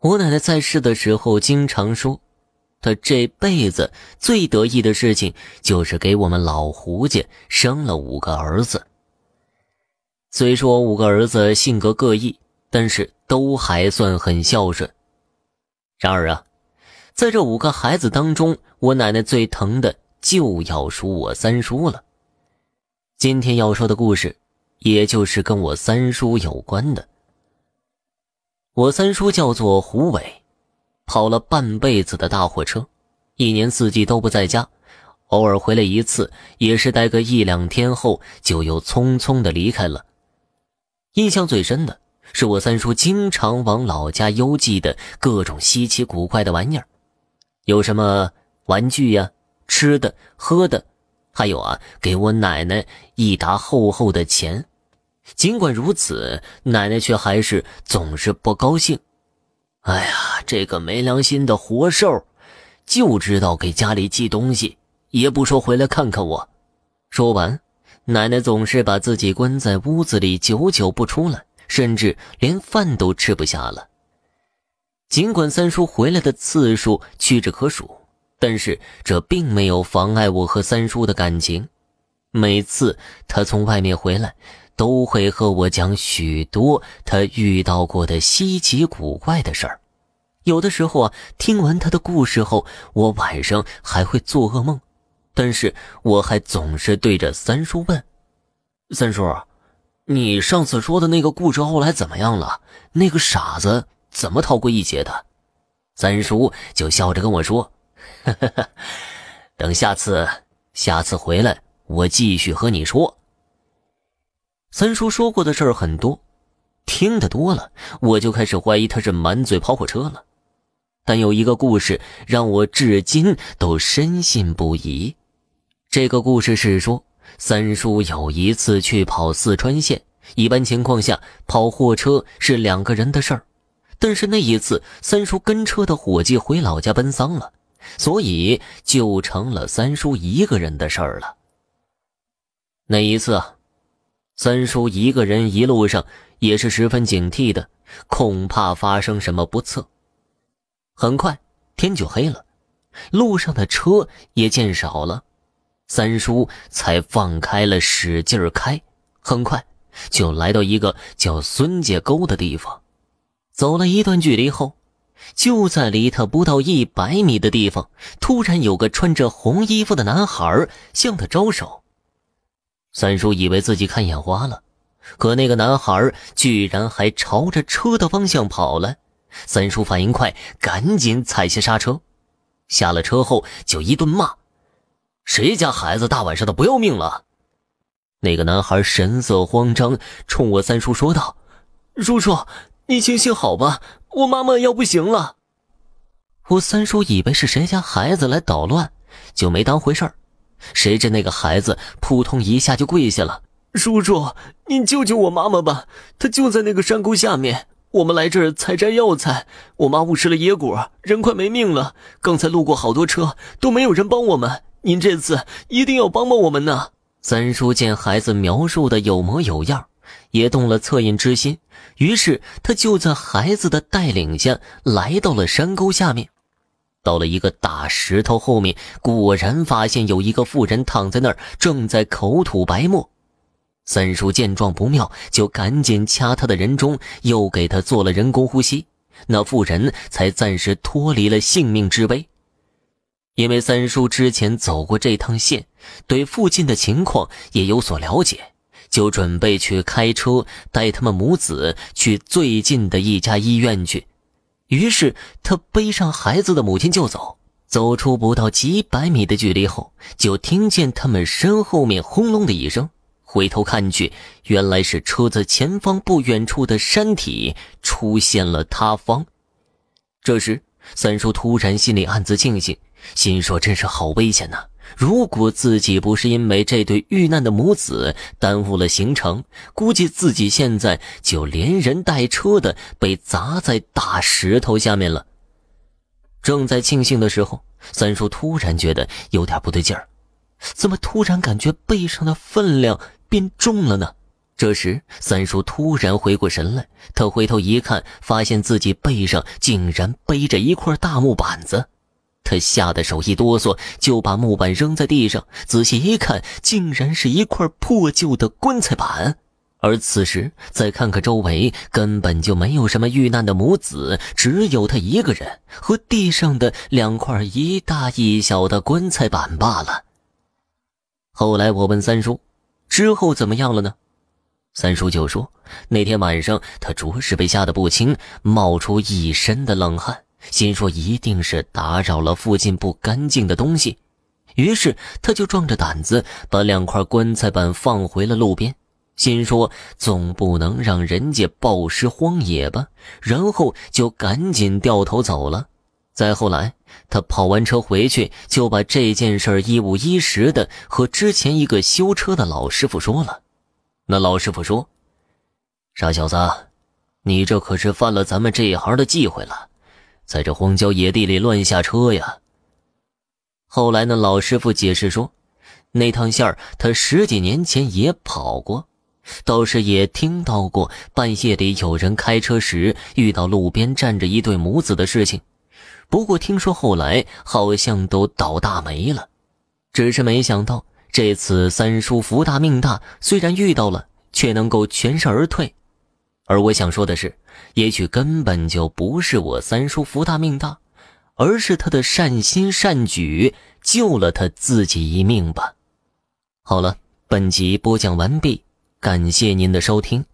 我奶奶在世的时候经常说，她这辈子最得意的事情就是给我们老胡家生了五个儿子。虽说五个儿子性格各异，但是都还算很孝顺。然而啊，在这五个孩子当中，我奶奶最疼的就要数我三叔了。今天要说的故事，也就是跟我三叔有关的。我三叔叫做胡伟，跑了半辈子的大货车，一年四季都不在家，偶尔回来一次，也是待个一两天后就又匆匆的离开了。印象最深的是我三叔经常往老家邮寄的各种稀奇古怪的玩意儿，有什么玩具呀、吃的、喝的。还有啊，给我奶奶一沓厚厚的钱。尽管如此，奶奶却还是总是不高兴。哎呀，这个没良心的活兽，就知道给家里寄东西，也不说回来看看我。说完，奶奶总是把自己关在屋子里，久久不出来，甚至连饭都吃不下了。尽管三叔回来的次数屈指可数。但是这并没有妨碍我和三叔的感情。每次他从外面回来，都会和我讲许多他遇到过的稀奇古怪的事儿。有的时候啊，听完他的故事后，我晚上还会做噩梦。但是我还总是对着三叔问：“三叔，你上次说的那个故事后来怎么样了？那个傻子怎么逃过一劫的？”三叔就笑着跟我说。哈哈，等下次，下次回来，我继续和你说。三叔说过的事儿很多，听得多了，我就开始怀疑他是满嘴跑火车了。但有一个故事让我至今都深信不疑。这个故事是说，三叔有一次去跑四川线，一般情况下跑货车是两个人的事儿，但是那一次，三叔跟车的伙计回老家奔丧了。所以就成了三叔一个人的事儿了。那一次，三叔一个人一路上也是十分警惕的，恐怕发生什么不测。很快天就黑了，路上的车也见少了，三叔才放开了使劲开。很快就来到一个叫孙家沟的地方，走了一段距离后。就在离他不到一百米的地方，突然有个穿着红衣服的男孩向他招手。三叔以为自己看眼花了，可那个男孩居然还朝着车的方向跑了。三叔反应快，赶紧踩下刹车，下了车后就一顿骂：“谁家孩子大晚上的不要命了？”那个男孩神色慌张，冲我三叔说道：“叔叔，你行行好吧。”我妈妈要不行了，我三叔以为是谁家孩子来捣乱，就没当回事儿。谁知那个孩子扑通一下就跪下了：“叔叔，您救救我妈妈吧，她就在那个山沟下面。我们来这儿采摘药材，我妈误吃了野果，人快没命了。刚才路过好多车，都没有人帮我们。您这次一定要帮帮我们呐！”三叔见孩子描述的有模有样。也动了恻隐之心，于是他就在孩子的带领下来到了山沟下面，到了一个大石头后面，果然发现有一个妇人躺在那儿，正在口吐白沫。三叔见状不妙，就赶紧掐他的人中，又给他做了人工呼吸，那妇人才暂时脱离了性命之危。因为三叔之前走过这趟线，对附近的情况也有所了解。就准备去开车带他们母子去最近的一家医院去，于是他背上孩子的母亲就走。走出不到几百米的距离后，就听见他们身后面轰隆的一声，回头看去，原来是车子前方不远处的山体出现了塌方。这时，三叔突然心里暗自庆幸，心说：“真是好危险呐！”如果自己不是因为这对遇难的母子耽误了行程，估计自己现在就连人带车的被砸在大石头下面了。正在庆幸的时候，三叔突然觉得有点不对劲儿，怎么突然感觉背上的分量变重了呢？这时，三叔突然回过神来，他回头一看，发现自己背上竟然背着一块大木板子，他吓得手一哆嗦，就把木板扔在地上。仔细一看，竟然是一块破旧的棺材板。而此时，再看看周围，根本就没有什么遇难的母子，只有他一个人和地上的两块一大一小的棺材板罢了。后来我问三叔：“之后怎么样了呢？”三叔就说：“那天晚上，他着实被吓得不轻，冒出一身的冷汗，心说一定是打扰了附近不干净的东西，于是他就壮着胆子把两块棺材板放回了路边，心说总不能让人家暴尸荒野吧，然后就赶紧掉头走了。再后来，他跑完车回去，就把这件事一五一十的和之前一个修车的老师傅说了。”那老师傅说：“傻小子，你这可是犯了咱们这一行的忌讳了，在这荒郊野地里乱下车呀。”后来那老师傅解释说：“那趟线儿他十几年前也跑过，倒是也听到过半夜里有人开车时遇到路边站着一对母子的事情，不过听说后来好像都倒大霉了，只是没想到。”这次三叔福大命大，虽然遇到了，却能够全身而退。而我想说的是，也许根本就不是我三叔福大命大，而是他的善心善举救了他自己一命吧。好了，本集播讲完毕，感谢您的收听。